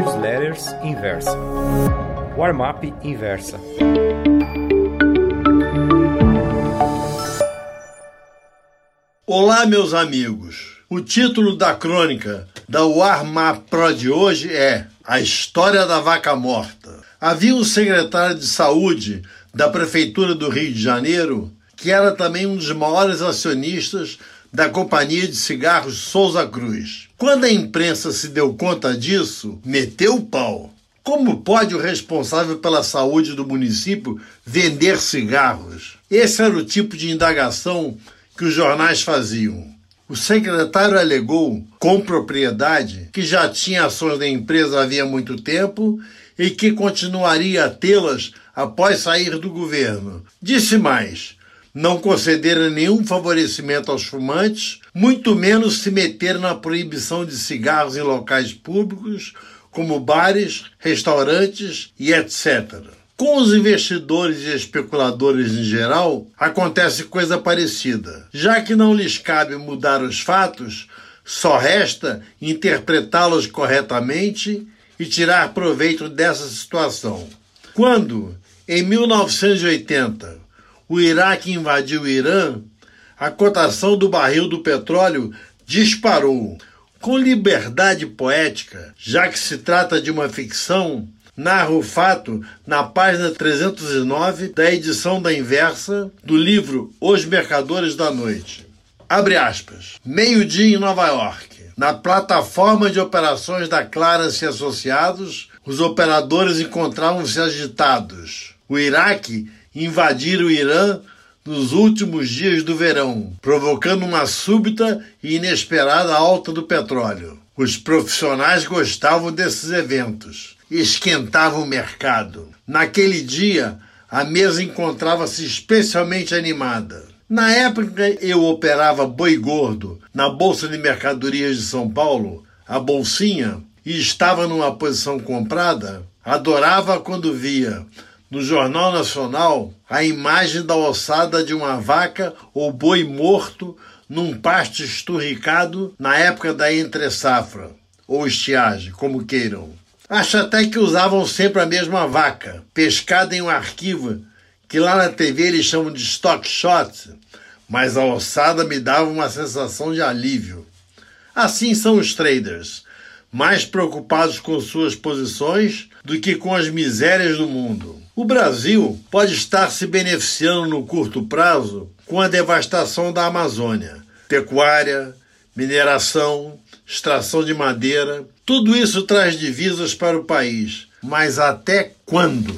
Newsletters Inversa. Warm-up Inversa. Olá, meus amigos. O título da crônica da Warm-up Pro de hoje é A História da Vaca Morta. Havia um secretário de saúde da Prefeitura do Rio de Janeiro que era também um dos maiores acionistas da companhia de cigarros Souza Cruz. Quando a imprensa se deu conta disso, meteu o pau. Como pode o responsável pela saúde do município vender cigarros? Esse era o tipo de indagação que os jornais faziam. O secretário alegou, com propriedade, que já tinha ações da empresa havia muito tempo e que continuaria a tê-las após sair do governo. Disse mais: não concederam nenhum favorecimento aos fumantes, muito menos se meter na proibição de cigarros em locais públicos, como bares, restaurantes e etc. Com os investidores e especuladores em geral, acontece coisa parecida. Já que não lhes cabe mudar os fatos, só resta interpretá-los corretamente e tirar proveito dessa situação. Quando, em 1980, o Iraque invadiu o Irã, a cotação do barril do petróleo disparou. Com liberdade poética, já que se trata de uma ficção, narra o fato na página 309 da edição da inversa do livro Os Mercadores da Noite. Abre aspas. Meio-dia em Nova York. Na plataforma de operações da Clarence Associados, os operadores encontravam-se agitados. O Iraque invadir o Irã nos últimos dias do verão, provocando uma súbita e inesperada alta do petróleo. Os profissionais gostavam desses eventos, esquentavam o mercado. Naquele dia, a mesa encontrava-se especialmente animada. Na época eu operava boi gordo na Bolsa de Mercadorias de São Paulo, a Bolsinha, e estava numa posição comprada, adorava quando via no Jornal Nacional a imagem da ossada de uma vaca ou boi morto num pasto esturricado na época da entre-safra, ou estiagem, como queiram. Acho até que usavam sempre a mesma vaca, pescada em um arquivo que lá na TV eles chamam de stock shot, mas a ossada me dava uma sensação de alívio. Assim são os traders, mais preocupados com suas posições do que com as misérias do mundo. O Brasil pode estar se beneficiando no curto prazo com a devastação da Amazônia. Pecuária, mineração, extração de madeira, tudo isso traz divisas para o país. Mas até quando?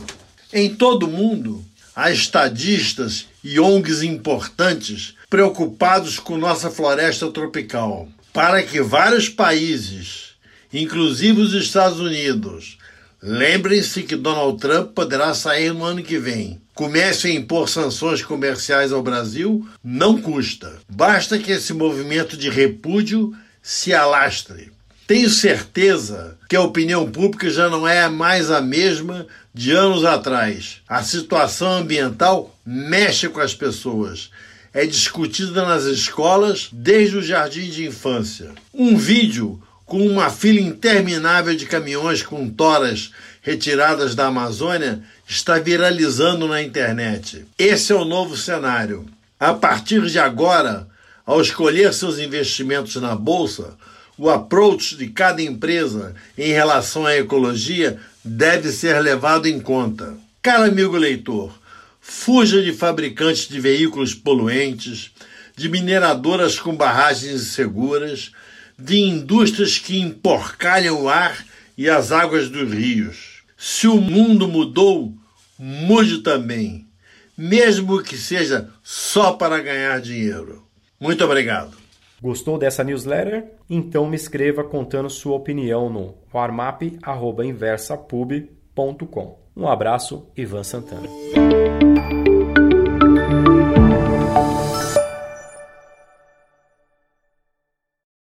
Em todo o mundo, há estadistas e ONGs importantes preocupados com nossa floresta tropical. Para que vários países, inclusive os Estados Unidos, Lembrem-se que Donald Trump poderá sair no ano que vem. Comece a impor sanções comerciais ao Brasil não custa. Basta que esse movimento de repúdio se alastre. Tenho certeza que a opinião pública já não é mais a mesma de anos atrás. A situação ambiental mexe com as pessoas. É discutida nas escolas desde o jardim de infância. Um vídeo com uma fila interminável de caminhões com toras retiradas da Amazônia, está viralizando na internet. Esse é o novo cenário. A partir de agora, ao escolher seus investimentos na bolsa, o approach de cada empresa em relação à ecologia deve ser levado em conta. Caro amigo leitor, fuja de fabricantes de veículos poluentes, de mineradoras com barragens inseguras, de indústrias que emporcalham o ar e as águas dos rios. Se o mundo mudou, mude também, mesmo que seja só para ganhar dinheiro. Muito obrigado. Gostou dessa newsletter? Então me escreva contando sua opinião no warmap@inversapub.com. Um abraço, Ivan Santana.